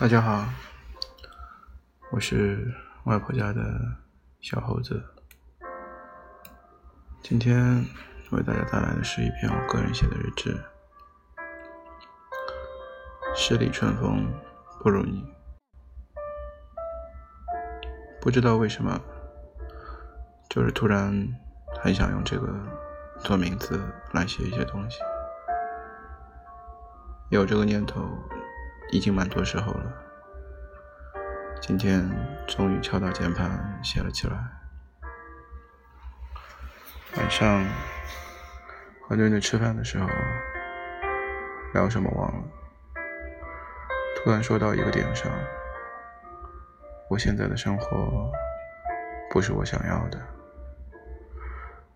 大家好，我是外婆家的小猴子。今天为大家带来的是一篇我个人写的日志。十里春风不如你，不知道为什么，就是突然很想用这个做名字来写一些东西。有这个念头已经蛮多时候了，今天终于敲到键盘写了起来。晚上和妞妞吃饭的时候聊什么忘了，突然说到一个点上，我现在的生活不是我想要的。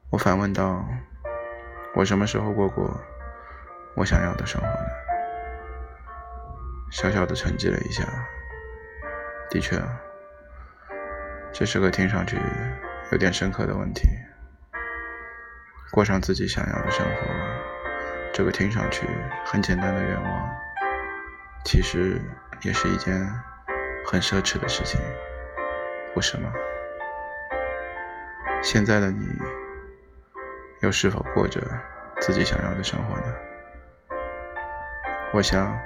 我反问道：我什么时候过过我想要的生活呢？小小的沉寂了一下，的确，这是个听上去有点深刻的问题。过上自己想要的生活，这个听上去很简单的愿望，其实也是一件很奢侈的事情，不是吗？现在的你，又是否过着自己想要的生活呢？我想。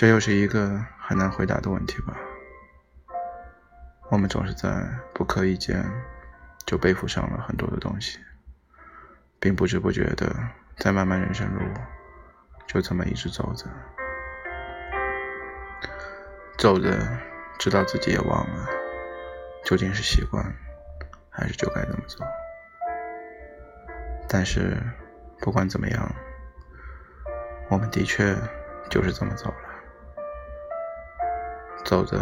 这又是一个很难回答的问题吧？我们总是在不刻意间就背负上了很多的东西，并不知不觉的在漫漫人生路就这么一直走着，走着，直到自己也忘了究竟是习惯还是就该这么走。但是不管怎么样，我们的确就是这么走了。走着，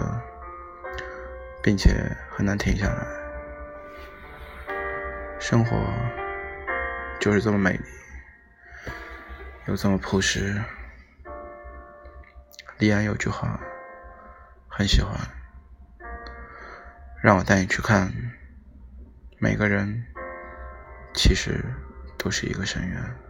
并且很难停下来。生活就是这么美丽，又这么朴实。李安有句话很喜欢，让我带你去看，每个人其实都是一个深渊。